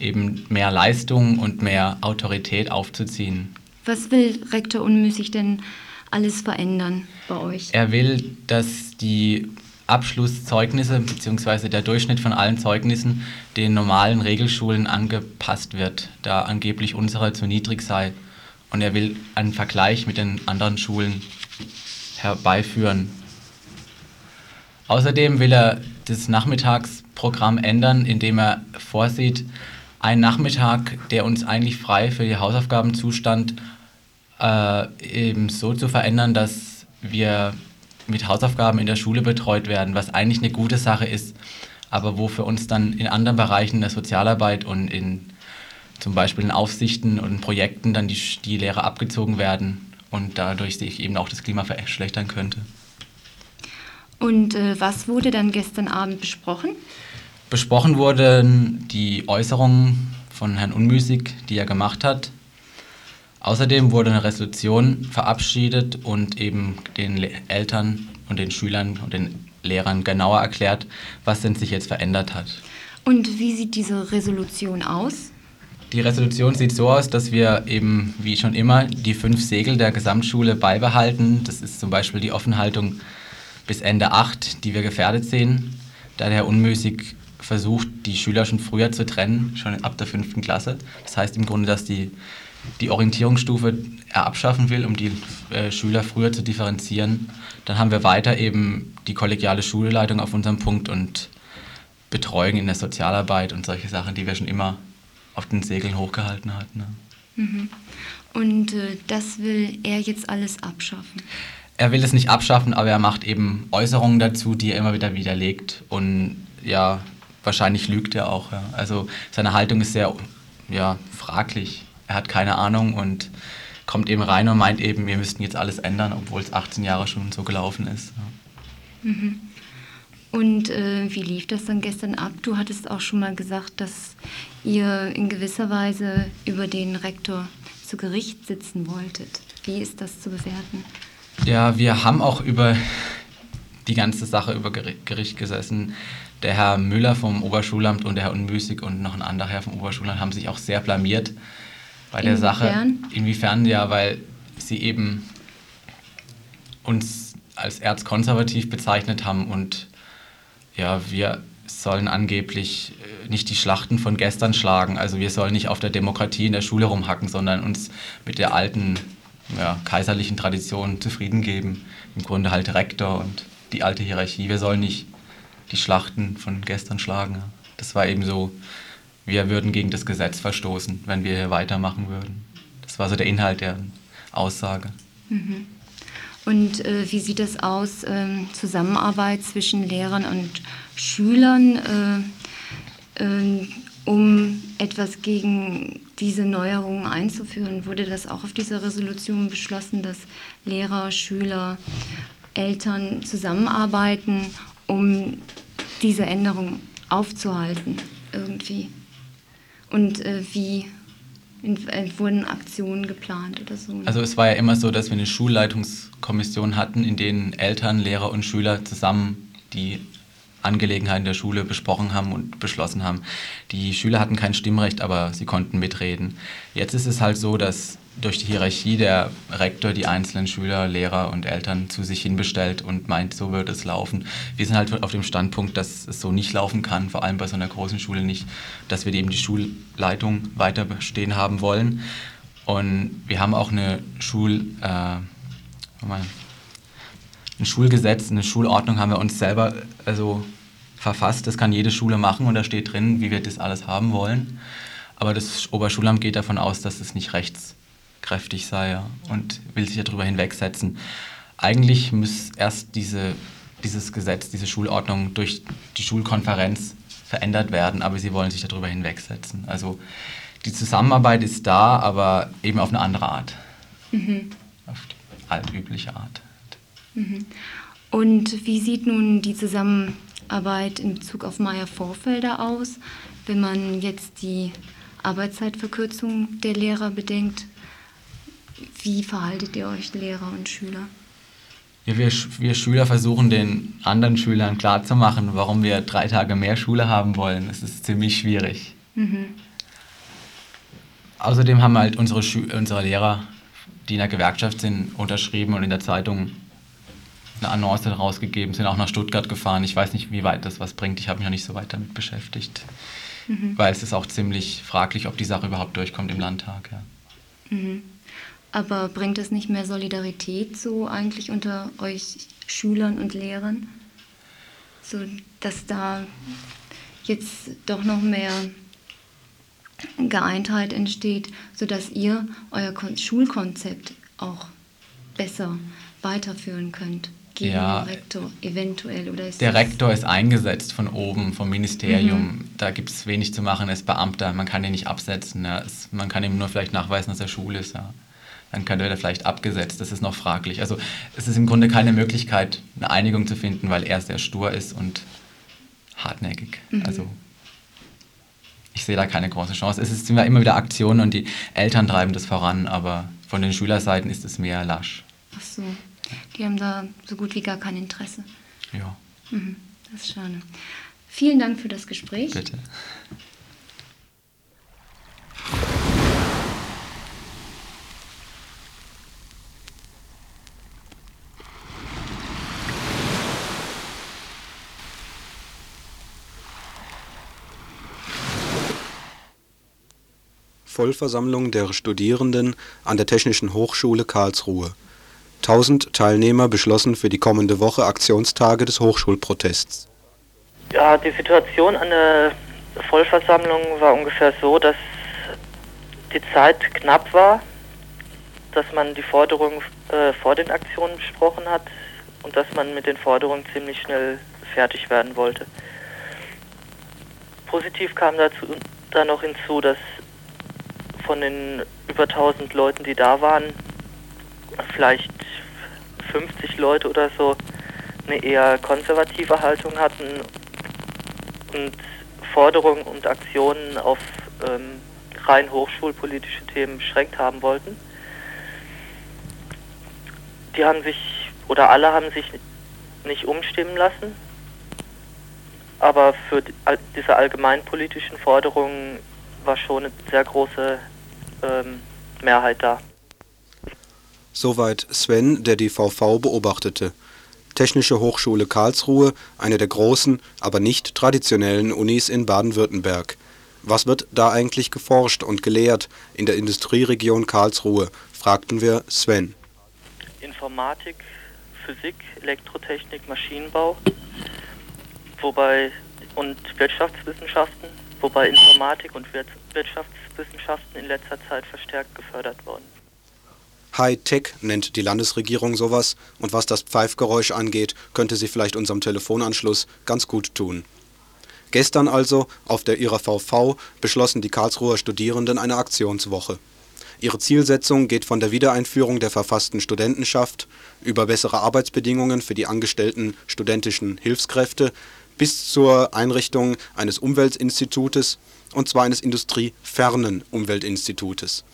Speaker 13: eben mehr Leistung und mehr Autorität aufzuziehen.
Speaker 2: Was will Rektor Unmüßig denn alles verändern bei euch?
Speaker 13: Er will, dass die Abschlusszeugnisse bzw. der Durchschnitt von allen Zeugnissen den normalen Regelschulen angepasst wird, da angeblich unsere zu niedrig sei. Und er will einen Vergleich mit den anderen Schulen herbeiführen. Außerdem will er das Nachmittagsprogramm ändern, indem er vorsieht, einen Nachmittag, der uns eigentlich frei für die Hausaufgaben zustand, äh, eben so zu verändern, dass wir mit Hausaufgaben in der Schule betreut werden, was eigentlich eine gute Sache ist, aber wo für uns dann in anderen Bereichen der Sozialarbeit und in zum Beispiel in Aufsichten und Projekten dann die, die Lehrer abgezogen werden und dadurch sich eben auch das Klima verschlechtern könnte.
Speaker 2: Und äh, was wurde dann gestern Abend besprochen?
Speaker 13: Besprochen wurden die Äußerungen von Herrn Unmüßig, die er gemacht hat. Außerdem wurde eine Resolution verabschiedet und eben den Eltern und den Schülern und den Lehrern genauer erklärt, was denn sich jetzt verändert hat.
Speaker 2: Und wie sieht diese Resolution aus?
Speaker 13: Die Resolution sieht so aus, dass wir eben wie schon immer die fünf Segel der Gesamtschule beibehalten. Das ist zum Beispiel die Offenhaltung bis Ende 8, die wir gefährdet sehen, da der unmüßig versucht, die Schüler schon früher zu trennen, schon ab der fünften Klasse. Das heißt im Grunde, dass die, die Orientierungsstufe er abschaffen will, um die äh, Schüler früher zu differenzieren. Dann haben wir weiter eben die kollegiale Schulleitung auf unserem Punkt und Betreuung in der Sozialarbeit und solche Sachen, die wir schon immer auf den Segeln hochgehalten hatten. Ne?
Speaker 2: Mhm. Und äh, das will er jetzt alles abschaffen?
Speaker 13: er will es nicht abschaffen, aber er macht eben Äußerungen dazu, die er immer wieder widerlegt. Und ja, wahrscheinlich lügt er auch. Ja. Also seine Haltung ist sehr ja, fraglich. Er hat keine Ahnung und kommt eben rein und meint eben, wir müssten jetzt alles ändern, obwohl es 18 Jahre schon so gelaufen ist.
Speaker 2: Ja. Mhm. Und äh, wie lief das dann gestern ab? Du hattest auch schon mal gesagt, dass ihr in gewisser Weise über den Rektor zu Gericht sitzen wolltet. Wie ist das zu bewerten?
Speaker 13: Ja, wir haben auch über die ganze Sache über Gericht gesessen. Der Herr Müller vom Oberschulamt und der Herr Unmüßig und noch ein anderer Herr vom Oberschulamt haben sich auch sehr blamiert bei der Inwiefern? Sache. Inwiefern? Ja, weil sie eben uns als erzkonservativ bezeichnet haben und ja, wir sollen angeblich äh, nicht die Schlachten von gestern schlagen. Also wir sollen nicht auf der Demokratie in der Schule rumhacken, sondern uns mit der alten ja, kaiserlichen Tradition zufrieden geben. Im Grunde halt Rektor und die alte Hierarchie. Wir sollen nicht die Schlachten von gestern schlagen. Das war eben so, wir würden gegen das Gesetz verstoßen, wenn wir hier weitermachen würden. Das war so der Inhalt der Aussage.
Speaker 2: Mhm. Und äh, wie sieht es aus, ähm, Zusammenarbeit zwischen Lehrern und Schülern, äh, äh, um etwas gegen diese Neuerungen einzuführen, wurde das auch auf dieser Resolution beschlossen, dass Lehrer, Schüler Eltern zusammenarbeiten, um diese Änderung aufzuhalten irgendwie? Und äh, wie äh, wurden Aktionen geplant oder so?
Speaker 13: Also es war ja immer so, dass wir eine Schulleitungskommission hatten, in denen Eltern, Lehrer und Schüler zusammen die Angelegenheiten der Schule besprochen haben und beschlossen haben. Die Schüler hatten kein Stimmrecht, aber sie konnten mitreden. Jetzt ist es halt so, dass durch die Hierarchie der Rektor die einzelnen Schüler, Lehrer und Eltern zu sich hinbestellt und meint, so wird es laufen. Wir sind halt auf dem Standpunkt, dass es so nicht laufen kann, vor allem bei so einer großen Schule nicht, dass wir eben die Schulleitung weiter bestehen haben wollen. Und wir haben auch eine Schul, äh, ein Schulgesetz, eine Schulordnung haben wir uns selber also verfasst. Das kann jede Schule machen und da steht drin, wie wir das alles haben wollen. Aber das Oberschulamt geht davon aus, dass es nicht rechtskräftig sei ja, und will sich darüber hinwegsetzen. Eigentlich muss erst diese, dieses Gesetz, diese Schulordnung durch die Schulkonferenz verändert werden, aber sie wollen sich darüber hinwegsetzen. Also die Zusammenarbeit ist da, aber eben auf eine andere Art. Mhm. Auf die altübliche Art.
Speaker 2: Mhm. Und wie sieht nun die Zusammenarbeit in Bezug auf Meier Vorfelder aus, wenn man jetzt die Arbeitszeitverkürzung der Lehrer bedenkt? Wie verhaltet ihr euch, Lehrer und Schüler?
Speaker 13: Ja, wir, wir Schüler versuchen den anderen Schülern klarzumachen, warum wir drei Tage mehr Schule haben wollen. Das ist ziemlich schwierig. Mhm. Außerdem haben halt unsere, Schü unsere Lehrer, die in der Gewerkschaft sind, unterschrieben und in der Zeitung eine Annonce rausgegeben, sind auch nach Stuttgart gefahren. Ich weiß nicht, wie weit das was bringt. Ich habe mich noch nicht so weit damit beschäftigt. Mhm. Weil es ist auch ziemlich fraglich, ob die Sache überhaupt durchkommt im Landtag. Ja.
Speaker 2: Mhm. Aber bringt es nicht mehr Solidarität so eigentlich unter euch Schülern und Lehrern? So, dass da jetzt doch noch mehr Geeintheit entsteht, sodass ihr euer Schulkonzept auch besser weiterführen könnt gegen ja, den Rektor eventuell? Oder
Speaker 13: ist der Rektor ist eingesetzt von oben, vom Ministerium. Mhm. Da gibt es wenig zu machen, er ist Beamter, man kann ihn nicht absetzen. Ja. Es, man kann ihm nur vielleicht nachweisen, dass er schul ist. Ja. Dann könnte er vielleicht abgesetzt, das ist noch fraglich. Also es ist im Grunde keine Möglichkeit, eine Einigung zu finden, weil er sehr stur ist und hartnäckig. Mhm. Also ich sehe da keine große Chance. Es sind immer wieder Aktionen und die Eltern treiben das voran, aber von den Schülerseiten ist es mehr lasch.
Speaker 2: Ach so. Die haben da so gut wie gar kein Interesse.
Speaker 13: Ja.
Speaker 2: Mhm, das ist schade. Vielen Dank für das Gespräch.
Speaker 13: Bitte.
Speaker 14: Vollversammlung der Studierenden an der Technischen Hochschule Karlsruhe 1000 Teilnehmer beschlossen für die kommende Woche Aktionstage des Hochschulprotests.
Speaker 15: Ja, die Situation an der Vollversammlung war ungefähr so, dass die Zeit knapp war, dass man die Forderungen äh, vor den Aktionen besprochen hat und dass man mit den Forderungen ziemlich schnell fertig werden wollte. Positiv kam dazu dann noch hinzu, dass von den über 1000 Leuten, die da waren, vielleicht 50 Leute oder so eine eher konservative Haltung hatten und Forderungen und Aktionen auf ähm, rein hochschulpolitische Themen beschränkt haben wollten. Die haben sich, oder alle haben sich nicht umstimmen lassen, aber für diese allgemeinpolitischen Forderungen war schon eine sehr große ähm, Mehrheit da.
Speaker 14: Soweit Sven, der die VV beobachtete. Technische Hochschule Karlsruhe, eine der großen, aber nicht traditionellen Unis in Baden-Württemberg. Was wird da eigentlich geforscht und gelehrt in der Industrieregion Karlsruhe, fragten wir Sven.
Speaker 15: Informatik, Physik, Elektrotechnik, Maschinenbau, wobei und Wirtschaftswissenschaften, wobei Informatik und Wirtschaftswissenschaften in letzter Zeit verstärkt gefördert wurden.
Speaker 14: High-Tech nennt die Landesregierung sowas und was das Pfeifgeräusch angeht, könnte sie vielleicht unserem Telefonanschluss ganz gut tun. Gestern also, auf der IRVV, beschlossen die Karlsruher Studierenden eine Aktionswoche. Ihre Zielsetzung geht von der Wiedereinführung der verfassten Studentenschaft über bessere Arbeitsbedingungen für die angestellten studentischen Hilfskräfte bis zur Einrichtung eines Umweltinstitutes, und zwar eines industriefernen Umweltinstitutes.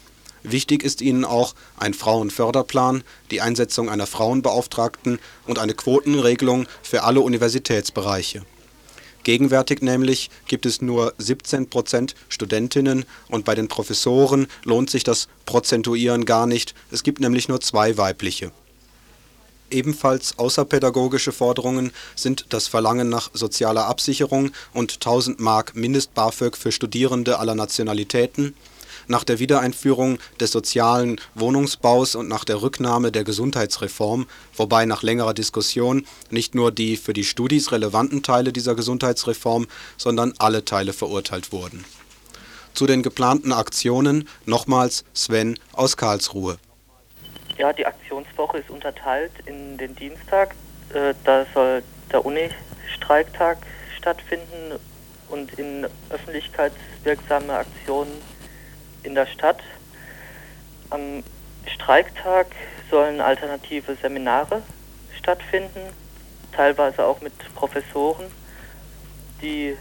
Speaker 14: Wichtig ist ihnen auch ein Frauenförderplan, die Einsetzung einer Frauenbeauftragten und eine Quotenregelung für alle Universitätsbereiche. Gegenwärtig nämlich gibt es nur 17 Prozent Studentinnen und bei den Professoren lohnt sich das Prozentuieren gar nicht, es gibt nämlich nur zwei weibliche Ebenfalls außerpädagogische Forderungen sind das Verlangen nach sozialer Absicherung und 1000 Mark Mindest-BAföG für Studierende aller Nationalitäten, nach der Wiedereinführung des sozialen Wohnungsbaus und nach der Rücknahme der Gesundheitsreform, wobei nach längerer Diskussion nicht nur die für die Studis relevanten Teile dieser Gesundheitsreform, sondern alle Teile verurteilt wurden. Zu den geplanten Aktionen nochmals Sven aus Karlsruhe
Speaker 15: ja, die Aktionswoche ist unterteilt in den Dienstag. Äh, da soll der Uni-Streiktag stattfinden und in öffentlichkeitswirksame Aktionen in der Stadt. Am Streiktag sollen alternative Seminare stattfinden, teilweise auch mit Professoren, die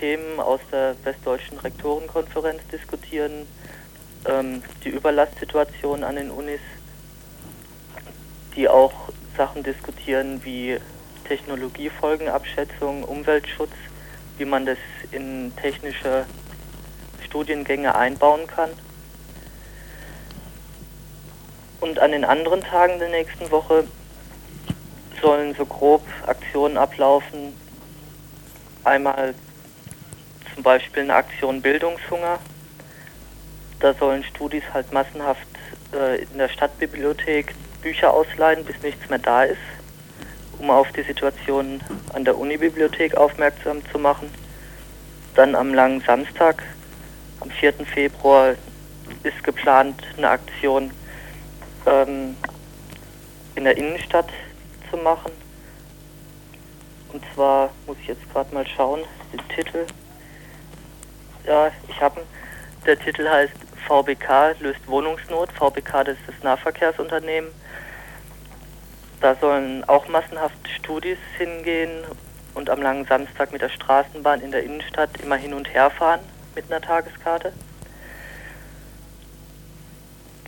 Speaker 15: Themen aus der Westdeutschen Rektorenkonferenz diskutieren, ähm, die Überlastsituation an den Unis die auch Sachen diskutieren wie Technologiefolgenabschätzung, Umweltschutz, wie man das in technische Studiengänge einbauen kann. Und an den anderen Tagen der nächsten Woche sollen so grob Aktionen ablaufen. Einmal zum Beispiel eine Aktion Bildungshunger. Da sollen Studis halt massenhaft äh, in der Stadtbibliothek Bücher ausleihen, bis nichts mehr da ist, um auf die Situation an der Unibibliothek aufmerksam zu machen. Dann am langen Samstag, am 4. Februar, ist geplant, eine Aktion ähm, in der Innenstadt zu machen. Und zwar muss ich jetzt gerade mal schauen, den Titel. Ja, ich habe Der Titel heißt VBK löst Wohnungsnot. VBK, das ist das Nahverkehrsunternehmen. Da sollen auch massenhaft Studis hingehen und am langen Samstag mit der Straßenbahn in der Innenstadt immer hin und her fahren mit einer Tageskarte.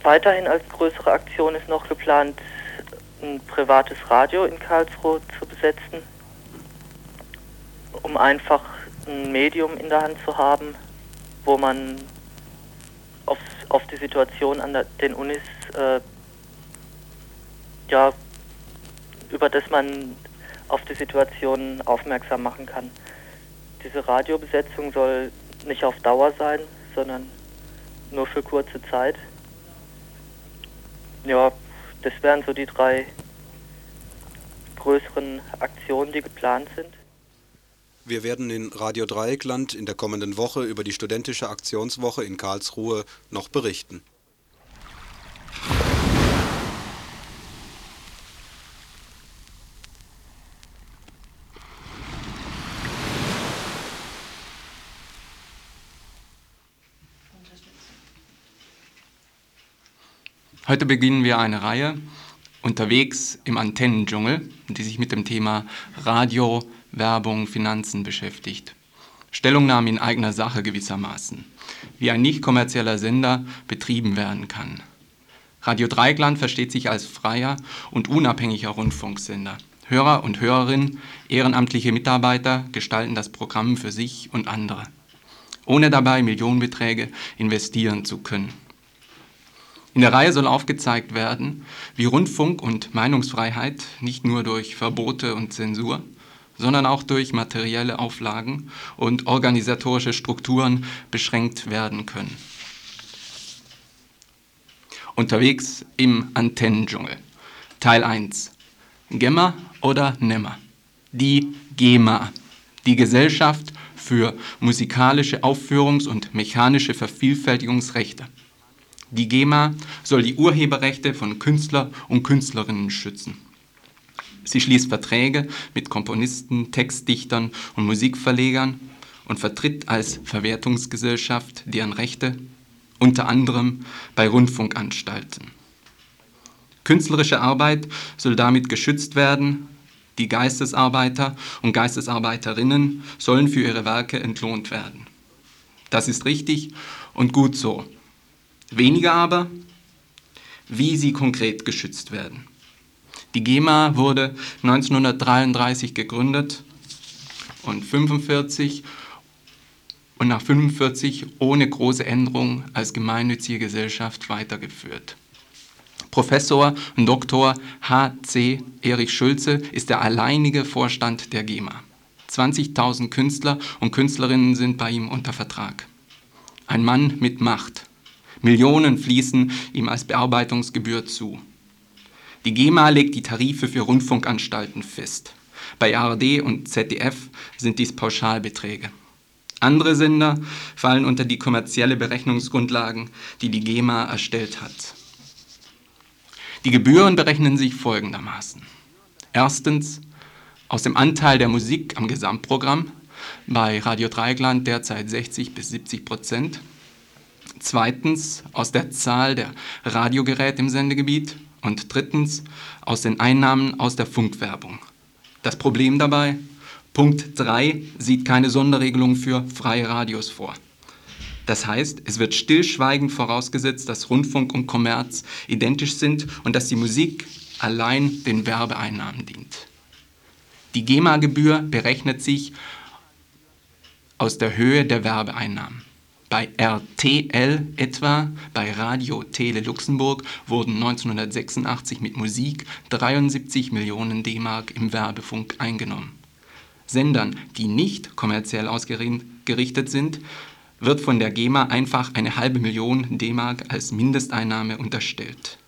Speaker 15: Weiterhin als größere Aktion ist noch geplant, ein privates Radio in Karlsruhe zu besetzen, um einfach ein Medium in der Hand zu haben, wo man auf, auf die Situation an der, den Unis äh, ja, über das man auf die Situation aufmerksam machen kann. Diese Radiobesetzung soll nicht auf Dauer sein, sondern nur für kurze Zeit. Ja, das wären so die drei größeren Aktionen, die geplant sind.
Speaker 14: Wir werden in Radio Dreieckland in der kommenden Woche über die studentische Aktionswoche in Karlsruhe noch berichten.
Speaker 16: Heute beginnen wir eine Reihe unterwegs im Antennendschungel, die sich mit dem Thema Radio, Werbung, Finanzen beschäftigt. Stellungnahme in eigener Sache gewissermaßen, wie ein nicht kommerzieller Sender betrieben werden kann. Radio Dreigland versteht sich als freier und unabhängiger Rundfunksender. Hörer und Hörerinnen, ehrenamtliche Mitarbeiter gestalten das Programm für sich und andere, ohne dabei Millionenbeträge investieren zu können. In der Reihe soll aufgezeigt werden, wie Rundfunk und Meinungsfreiheit nicht nur durch Verbote und Zensur, sondern auch durch materielle Auflagen und organisatorische Strukturen beschränkt werden können. Unterwegs im Antennendschungel. Teil 1. Gemma oder Nemmer? Die GEMA, die Gesellschaft für musikalische Aufführungs- und mechanische Vervielfältigungsrechte. Die GEMA soll die Urheberrechte von Künstler und Künstlerinnen schützen. Sie schließt Verträge mit Komponisten, Textdichtern und Musikverlegern und vertritt als Verwertungsgesellschaft deren Rechte unter anderem bei Rundfunkanstalten. Künstlerische Arbeit soll damit geschützt werden, die Geistesarbeiter und Geistesarbeiterinnen sollen für ihre Werke entlohnt werden. Das ist richtig und gut so. Weniger aber, wie sie konkret geschützt werden. Die GEMA wurde 1933 gegründet und 1945 und nach 1945 ohne große Änderung als gemeinnützige Gesellschaft weitergeführt. Professor und Dr. H.C. Erich Schulze ist der alleinige Vorstand der GEMA. 20.000 Künstler und Künstlerinnen sind bei ihm unter Vertrag. Ein Mann mit Macht. Millionen fließen ihm als Bearbeitungsgebühr zu. Die GEMA legt die Tarife für Rundfunkanstalten fest. Bei ARD und ZDF sind dies Pauschalbeträge. Andere Sender fallen unter die kommerzielle Berechnungsgrundlagen, die die GEMA erstellt hat. Die Gebühren berechnen sich folgendermaßen. Erstens aus dem Anteil der Musik am Gesamtprogramm, bei Radio Dreigland derzeit 60 bis 70 Prozent. Zweitens aus der Zahl der Radiogeräte im Sendegebiet. Und drittens aus den Einnahmen aus der Funkwerbung. Das Problem dabei? Punkt 3 sieht keine Sonderregelung für freie Radios vor. Das heißt, es wird stillschweigend vorausgesetzt, dass Rundfunk und Kommerz identisch sind und dass die Musik allein den Werbeeinnahmen dient. Die GEMA-Gebühr berechnet sich aus der Höhe der Werbeeinnahmen. Bei RTL etwa, bei Radio Tele Luxemburg, wurden 1986 mit Musik 73 Millionen D-Mark im Werbefunk eingenommen. Sendern, die nicht kommerziell ausgerichtet sind, wird von der GEMA einfach eine halbe Million D-Mark als Mindesteinnahme unterstellt.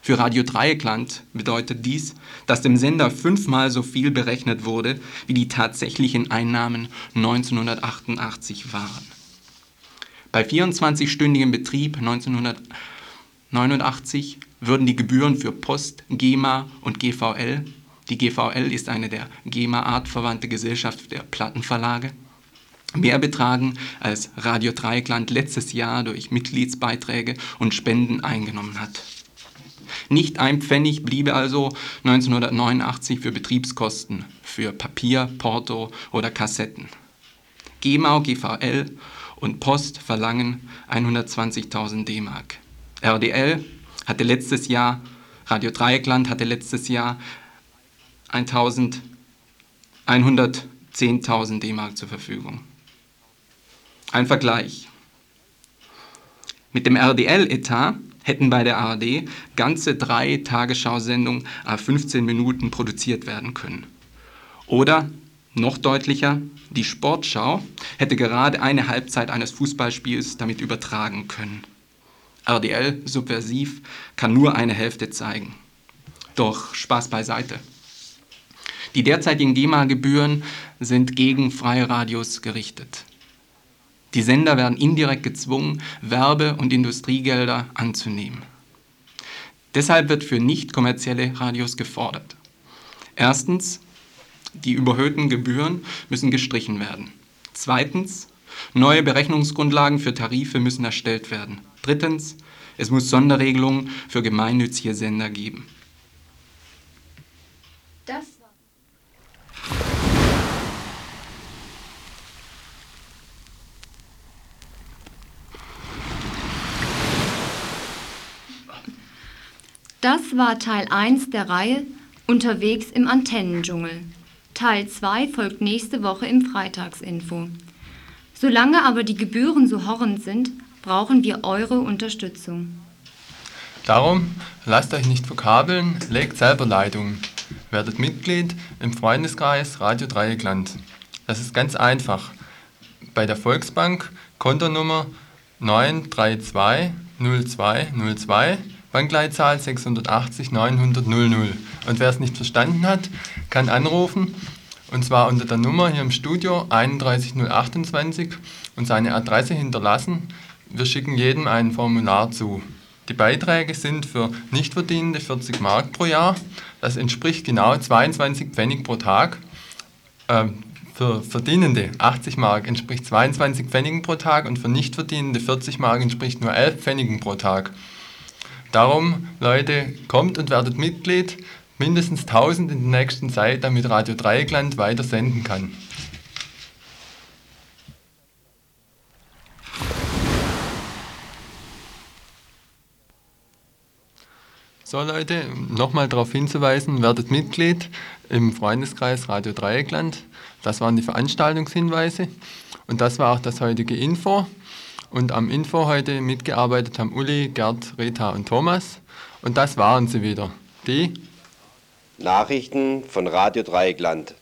Speaker 16: Für Radio Dreieckland bedeutet dies, dass dem Sender fünfmal so viel berechnet wurde, wie die tatsächlichen Einnahmen 1988 waren. Bei 24-stündigem Betrieb 1989 würden die Gebühren für Post, GEMA und GVL, die GVL ist eine der GEMA-artverwandte Gesellschaft der Plattenverlage, mehr betragen, als Radio Dreieckland letztes Jahr durch Mitgliedsbeiträge und Spenden eingenommen hat. Nicht ein Pfennig bliebe also 1989 für Betriebskosten, für Papier, Porto oder Kassetten. GEMA, GVL und Post verlangen 120.000 D-Mark. RDL hatte letztes Jahr, Radio Dreieckland hatte letztes Jahr 110.000 D-Mark zur Verfügung. Ein Vergleich. Mit dem RDL-Etat hätten bei der ARD ganze drei Tagesschau-Sendungen a 15 Minuten produziert werden können. Oder noch deutlicher, die Sportschau hätte gerade eine Halbzeit eines Fußballspiels damit übertragen können. RDL subversiv kann nur eine Hälfte zeigen. Doch Spaß beiseite. Die derzeitigen GEMA-Gebühren sind gegen freie Radios gerichtet. Die Sender werden indirekt gezwungen, Werbe- und Industriegelder anzunehmen. Deshalb wird für nicht kommerzielle Radios gefordert. Erstens, die überhöhten Gebühren müssen gestrichen werden. Zweitens, neue Berechnungsgrundlagen für Tarife müssen erstellt werden. Drittens, es muss Sonderregelungen für gemeinnützige Sender geben.
Speaker 2: Das Das war Teil 1 der Reihe Unterwegs im Antennendschungel. Teil 2 folgt nächste Woche im Freitagsinfo. Solange aber die Gebühren so horrend sind, brauchen wir eure Unterstützung.
Speaker 16: Darum lasst euch nicht verkabeln, legt selber Leitungen. Werdet Mitglied im Freundeskreis Radio Dreieckland. Das ist ganz einfach. Bei der Volksbank Kontonummer 932 0202 Bankleitzahl 680 900 00. Und wer es nicht verstanden hat, kann anrufen und zwar unter der Nummer hier im Studio 31028 und seine Adresse hinterlassen. Wir schicken jedem ein Formular zu. Die Beiträge sind für Nichtverdienende 40 Mark pro Jahr. Das entspricht genau 22 Pfennig pro Tag. Ähm,
Speaker 1: für Verdienende 80 Mark entspricht 22 Pfennigen pro Tag und für Nichtverdienende 40 Mark entspricht nur 11 Pfennigen pro Tag. Darum, Leute, kommt und werdet Mitglied, mindestens 1000 in der nächsten Zeit, damit Radio Dreieckland weiter senden kann. So Leute, nochmal darauf hinzuweisen, werdet Mitglied im Freundeskreis Radio Dreieckland. Das waren die Veranstaltungshinweise und das war auch das heutige Info. Und am Info heute mitgearbeitet haben Uli, Gerd, Rita und Thomas. Und das waren sie wieder. Die
Speaker 17: Nachrichten von Radio Dreieckland.